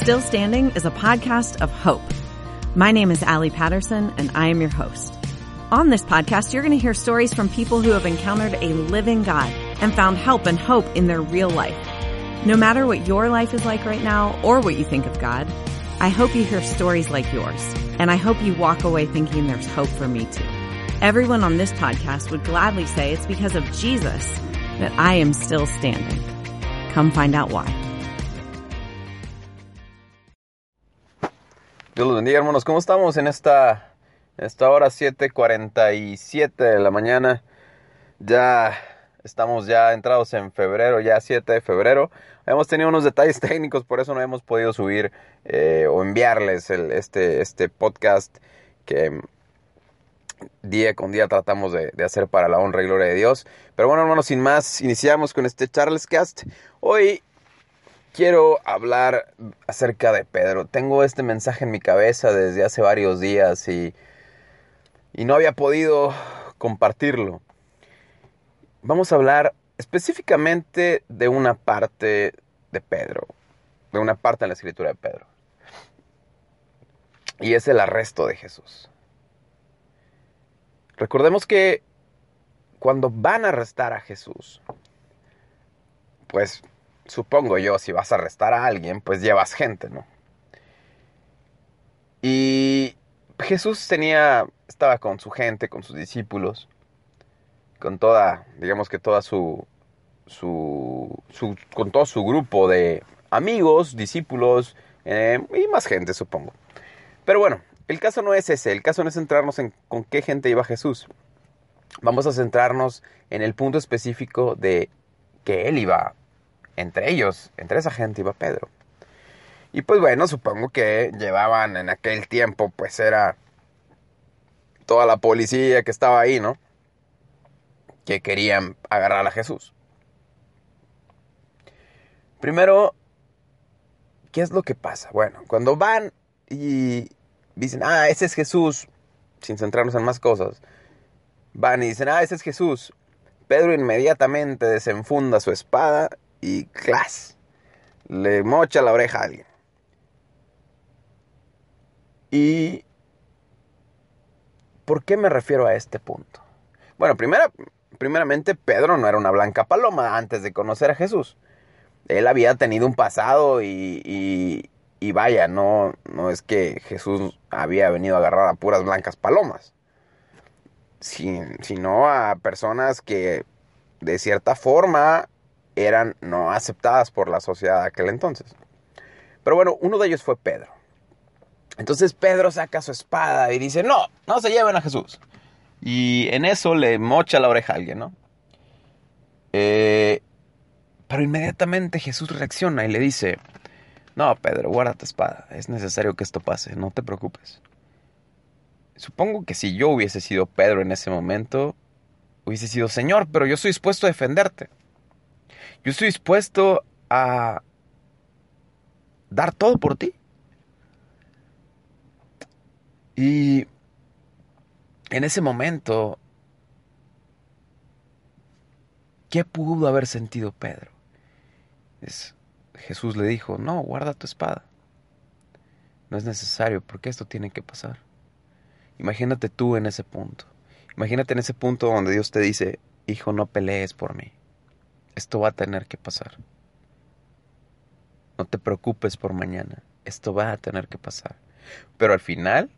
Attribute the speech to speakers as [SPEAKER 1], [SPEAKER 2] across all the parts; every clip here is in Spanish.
[SPEAKER 1] Still Standing is a podcast of hope. My name is Allie Patterson, and I am your host. On this podcast, you're going to hear stories from people who have encountered a living God and found help and hope in their real life. No matter what your life is like right now or what you think of God, I hope you hear stories like yours, and I hope you walk away thinking there's hope for me too. Everyone on this podcast would gladly say it's because of Jesus that I am still standing. Come find out why.
[SPEAKER 2] Dios los bendiga, hermanos. ¿Cómo estamos en esta, esta hora 7:47 de la mañana? Ya estamos ya entrados en febrero, ya 7 de febrero. Hemos tenido unos detalles técnicos, por eso no hemos podido subir eh, o enviarles este, este podcast que día con día tratamos de, de, hacer para la honra y gloria de Dios. Pero bueno, hermanos, sin más, iniciamos con este Charles Cast. Hoy quiero hablar acerca de Pedro. Tengo este mensaje en mi cabeza desde hace varios días y, y no había podido compartirlo. Vamos a hablar específicamente de una parte de Pedro, de una parte en la escritura de Pedro. Y es el arresto de Jesús. Recordemos que cuando van a arrestar a Jesús, pues supongo yo, si vas a arrestar a alguien, pues llevas gente, ¿no? Y Jesús tenía, estaba con su gente, con sus discípulos, con toda, digamos que toda su, su, con todo su grupo de amigos, discípulos eh, y más gente, supongo. Pero bueno, el caso no es ese, el caso no es centrarnos en con qué gente iba Jesús. Vamos a centrarnos en el punto específico de que él iba entre ellos, entre esa gente iba Pedro. Y pues bueno, supongo que llevaban en aquel tiempo, pues era toda la policía que estaba ahí, ¿no? Que querían agarrar a Jesús. Primero, ¿qué es lo que pasa? Bueno, cuando van y dicen, ah, ese es Jesús, sin centrarnos en más cosas, van y dicen, ah, ese es Jesús. Pedro inmediatamente desenfunda su espada y clas, le mocha la oreja a alguien. ¿Y por qué me refiero a este punto? Bueno, primera, primeramente Pedro no era una blanca paloma antes de conocer a Jesús. Él había tenido un pasado y, y, y vaya, no, no es que Jesús había venido a agarrar a puras blancas palomas, sino a personas que de cierta forma eran no aceptadas por la sociedad de aquel entonces. Pero bueno, uno de ellos fue Pedro. Entonces Pedro saca su espada y dice, no, no se lleven a Jesús. Y en eso le mocha la oreja a alguien, ¿no? Eh, pero inmediatamente Jesús reacciona y le dice, no, Pedro, guarda tu espada, es necesario que esto pase, no te preocupes. Supongo que si yo hubiese sido Pedro en ese momento, hubiese sido, Señor, pero yo estoy dispuesto a defenderte. Yo estoy dispuesto a dar todo por ti. Y en ese momento, ¿qué pudo haber sentido Pedro? Es, Jesús le dijo, no, guarda tu espada. No es necesario, porque esto tiene que pasar. Imagínate tú en ese punto. Imagínate en ese punto donde Dios te dice, hijo, no pelees por mí. Esto va a tener que pasar. No te preocupes por mañana. Esto va a tener que pasar. Pero al final,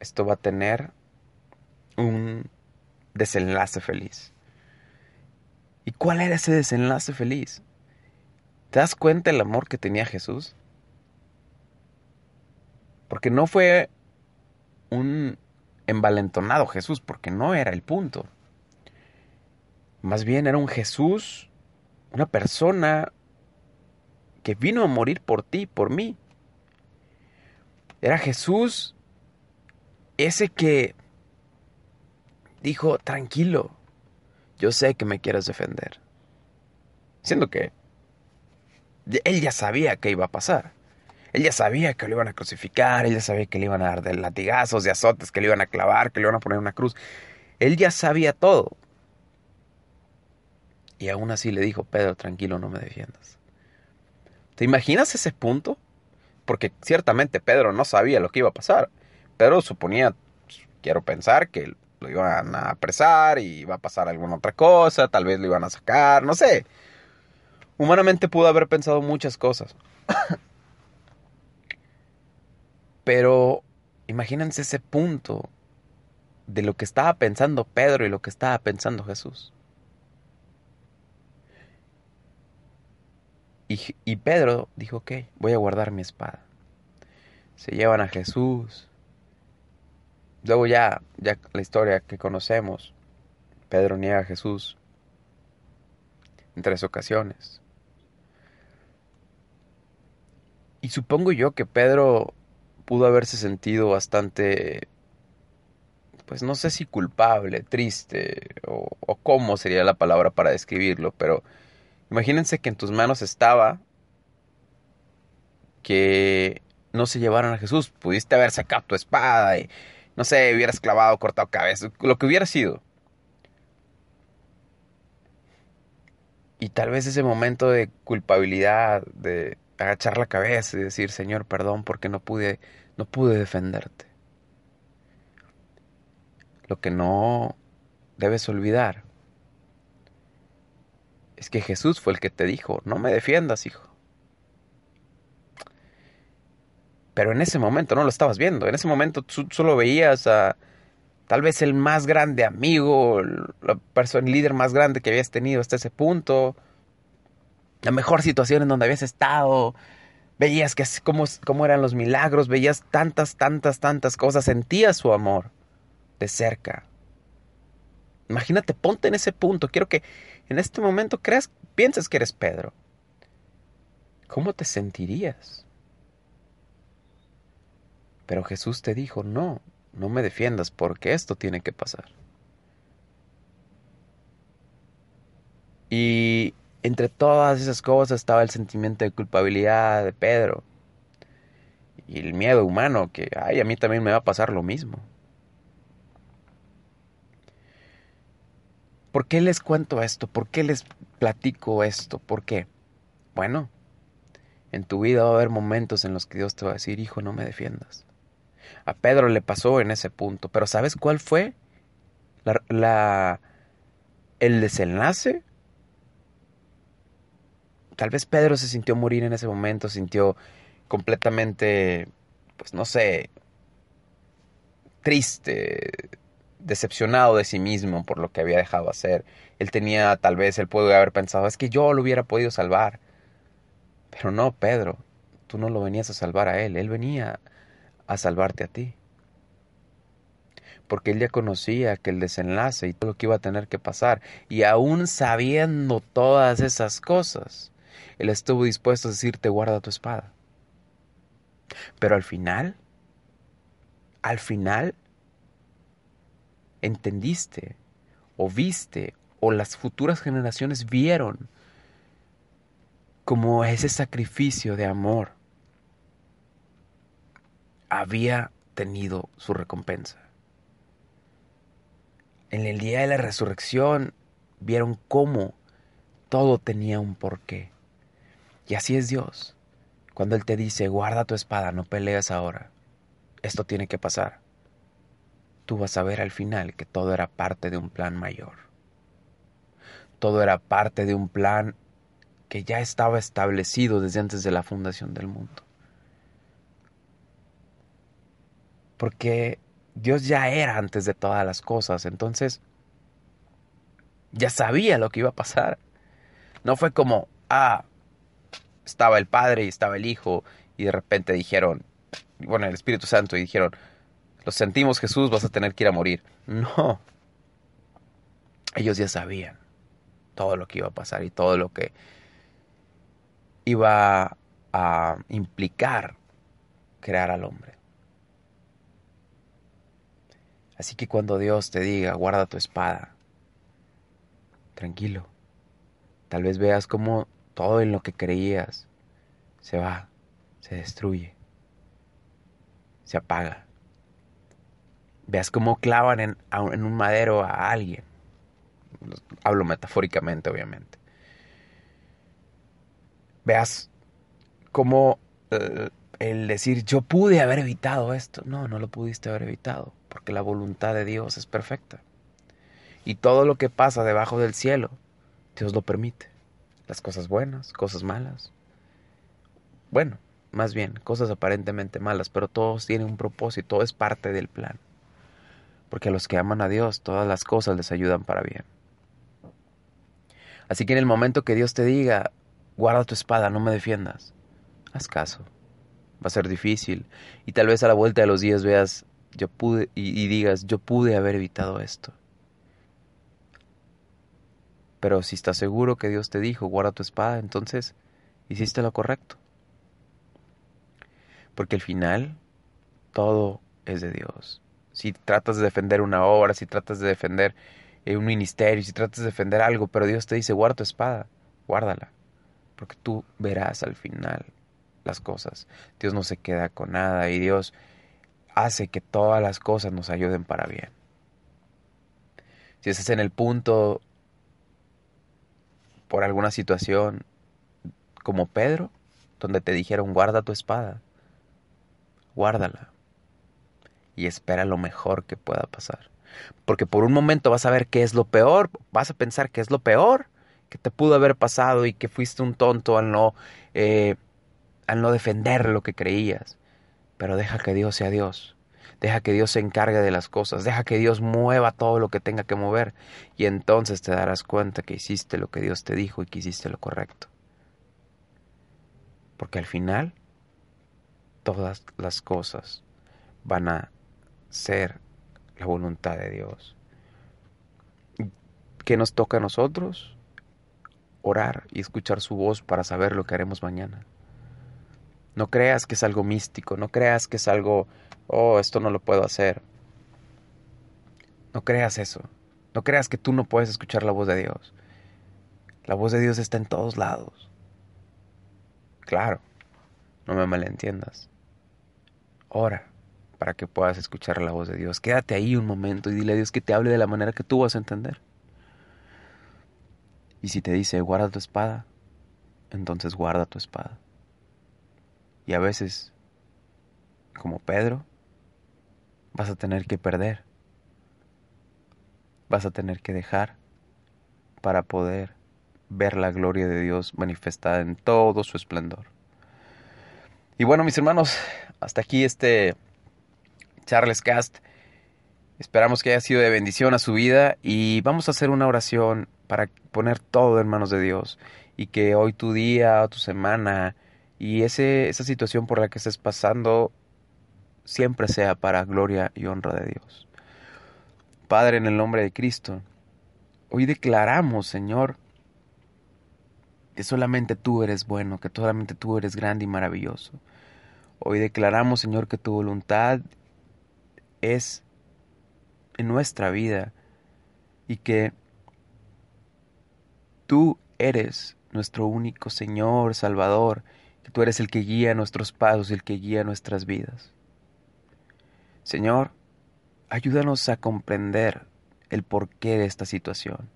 [SPEAKER 2] esto va a tener un desenlace feliz. ¿Y cuál era ese desenlace feliz? ¿Te das cuenta el amor que tenía Jesús? Porque no fue un envalentonado Jesús, porque no era el punto. Más bien era un Jesús, una persona que vino a morir por ti, por mí. Era Jesús ese que dijo, tranquilo, yo sé que me quieres defender. Siendo que él ya sabía que iba a pasar. Él ya sabía que lo iban a crucificar, él ya sabía que le iban a dar de latigazos, de azotes, que le iban a clavar, que le iban a poner una cruz. Él ya sabía todo. Y aún así le dijo, Pedro, tranquilo, no me defiendas. ¿Te imaginas ese punto? Porque ciertamente Pedro no sabía lo que iba a pasar. Pedro suponía, quiero pensar, que lo iban a apresar y iba a pasar alguna otra cosa, tal vez lo iban a sacar, no sé. Humanamente pudo haber pensado muchas cosas. Pero imagínense ese punto de lo que estaba pensando Pedro y lo que estaba pensando Jesús. Y, Pedro dijo, ok, voy a guardar mi espada. Se llevan a Jesús. Luego ya, ya la historia que conocemos, Pedro niega a Jesús en tres ocasiones. Y supongo yo que Pedro pudo haberse sentido bastante, pues no sé si culpable, triste, o, o cómo sería la palabra para describirlo, pero Imagínense que en tus manos estaba que no se llevaran a Jesús. Pudiste haber sacado tu espada y, no sé, hubieras clavado, cortado cabeza, lo que hubiera sido. Y tal vez ese momento de culpabilidad, de agachar la cabeza y decir, Señor, perdón porque no pude, no pude defenderte. Lo que no debes olvidar es que Jesús fue el que te dijo, no me defiendas, hijo. Pero en ese momento no lo estabas viendo, en ese momento tú solo veías a tal vez el más grande amigo, la persona, el líder más grande que habías tenido hasta ese punto, la mejor situación en donde habías estado, veías que cómo, cómo eran los milagros, veías tantas, tantas, tantas cosas, sentías su amor de cerca. Imagínate, ponte en ese punto. Quiero que en este momento creas, pienses que eres Pedro. ¿Cómo te sentirías? Pero Jesús te dijo, no, no me defiendas porque esto tiene que pasar. Y entre todas esas cosas estaba el sentimiento de culpabilidad de Pedro. Y el miedo humano que, ay, a mí también me va a pasar lo mismo. ¿Por qué les cuento esto? ¿Por qué les platico esto? ¿Por qué? Bueno, en tu vida va a haber momentos en los que Dios te va a decir, hijo, no me defiendas. A Pedro le pasó en ese punto, pero ¿sabes cuál fue la, el desenlace? Tal vez Pedro se sintió morir en ese momento, sintió completamente, pues no sé, triste, decepcionado de sí mismo por lo que había dejado hacer. Él tenía, tal vez, él puede haber pensado, es que yo lo hubiera podido salvar. Pero no, Pedro, tú no lo venías a salvar a él, él venía a salvarte a ti. Porque él ya conocía que el desenlace y todo lo que iba a tener que pasar, y aún sabiendo todas esas cosas, él estuvo dispuesto a decirte, guarda tu espada. Pero al final, al final, entendiste o viste o las futuras generaciones vieron como ese sacrificio de amor había tenido su recompensa. En el día de la resurrección vieron cómo todo tenía un porqué. Y así es Dios. Cuando Él te dice, guarda tu espada, no pelees ahora. Esto tiene que pasar tú vas a ver al final que todo era parte de un plan mayor. Todo era parte de un plan que ya estaba establecido desde antes de la fundación del mundo. Porque Dios ya era antes de todas las cosas, entonces ya sabía lo que iba a pasar. No fue como, ah, estaba el Padre y estaba el Hijo y de repente dijeron, bueno, el Espíritu Santo y dijeron, lo sentimos Jesús, vas a tener que ir a morir. No. Ellos ya sabían todo lo que iba a pasar y todo lo que iba a implicar crear al hombre. Así que cuando Dios te diga, guarda tu espada, tranquilo. Tal vez veas cómo todo en lo que creías se va, se destruye, se apaga veas cómo clavan en, en un madero a alguien. Hablo metafóricamente, obviamente. Veas como eh, el decir yo pude haber evitado esto. No, no lo pudiste haber evitado, porque la voluntad de Dios es perfecta. Y todo lo que pasa debajo del cielo, Dios lo permite. Las cosas buenas, cosas malas. Bueno, más bien, cosas aparentemente malas, pero todos tienen un propósito, todo es parte del plan. Porque a los que aman a Dios, todas las cosas les ayudan para bien. Así que en el momento que Dios te diga, guarda tu espada, no me defiendas, haz caso. Va a ser difícil. Y tal vez a la vuelta de los días veas, yo pude, y, y digas, yo pude haber evitado esto. Pero si estás seguro que Dios te dijo, guarda tu espada, entonces hiciste lo correcto. Porque al final, todo es de Dios. Si tratas de defender una obra, si tratas de defender eh, un ministerio, si tratas de defender algo, pero Dios te dice, guarda tu espada, guárdala. Porque tú verás al final las cosas. Dios no se queda con nada y Dios hace que todas las cosas nos ayuden para bien. Si estás en el punto por alguna situación como Pedro, donde te dijeron guarda tu espada, guárdala y espera lo mejor que pueda pasar. Porque por un momento vas a ver qué es lo peor, vas a pensar que es lo peor que te pudo haber pasado y que fuiste un tonto al no, eh, al no defender lo que creías. Pero deja que Dios sea Dios. Deja que Dios se encargue de las cosas. Deja que Dios mueva todo lo que tenga que mover. Y entonces te darás cuenta que hiciste lo que Dios te dijo y que hiciste lo correcto. Porque al final, todas las cosas van a ser la voluntad de Dios. ¿Qué nos toca a nosotros? Orar y escuchar su voz para saber lo que haremos mañana. No creas que es algo místico, no creas que es algo, oh, esto no lo puedo hacer. No creas eso. No creas que tú no puedes escuchar la voz de Dios. La voz de Dios está en todos lados. Claro, no me malentiendas. Ora para que puedas escuchar la voz de Dios. Quédate ahí un momento y dile a Dios que te hable de la manera que tú vas a entender. Y si te dice, guarda tu espada, entonces guarda tu espada. Y a veces, como Pedro, vas a tener que perder. Vas a tener que dejar para poder ver la gloria de Dios manifestada en todo su esplendor. Y bueno, mis hermanos, hasta aquí este Charles Cast. Esperamos que haya sido de bendición a su vida y vamos a hacer una oración para poner todo en manos de Dios y que hoy tu día, tu semana, y ese, esa situación por la que estés pasando siempre sea para gloria y honra de Dios. Padre, en el nombre de Cristo, hoy declaramos, Señor, que solamente tú eres bueno, que solamente tú eres grande y maravilloso. Hoy declaramos, Señor, que tu voluntad es en nuestra vida y que tú eres nuestro único Señor, Salvador, que tú eres el que guía nuestros pasos el que guía nuestras vidas. Señor, ayúdanos a comprender el porqué de esta situación.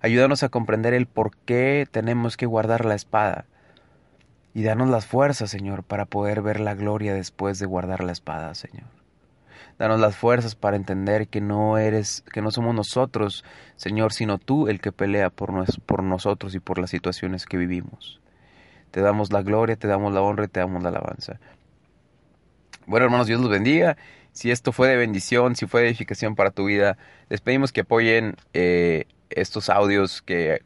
[SPEAKER 2] Ayúdanos a comprender el por qué tenemos que guardar la espada. Y danos las fuerzas, Señor, para poder ver la gloria después de guardar la espada, Señor. Danos las fuerzas para entender que no eres, que no somos nosotros, Señor, sino tú el que pelea por, por nosotros y por las situaciones que vivimos. Te damos la gloria, te damos la honra y te damos la alabanza. Bueno, hermanos, Dios los bendiga. Si esto fue de bendición, si fue de edificación para tu vida, les pedimos que apoyen eh, estos audios que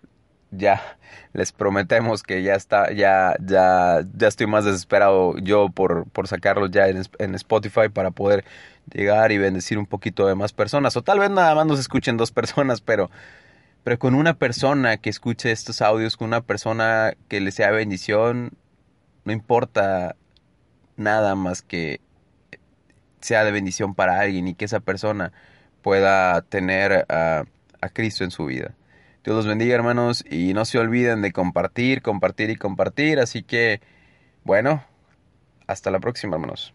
[SPEAKER 2] ya les prometemos que ya está, ya, ya, ya estoy más desesperado yo por, por sacarlos ya en, en, Spotify para poder llegar y bendecir un poquito de más personas. O tal vez nada más nos escuchen dos personas, pero pero con una persona que escuche estos audios, con una persona que le sea bendición, no importa nada más que sea de bendición para alguien y que esa persona pueda tener a, a Cristo en su vida. Dios los bendiga hermanos y no se olviden de compartir, compartir y compartir. Así que, bueno, hasta la próxima hermanos.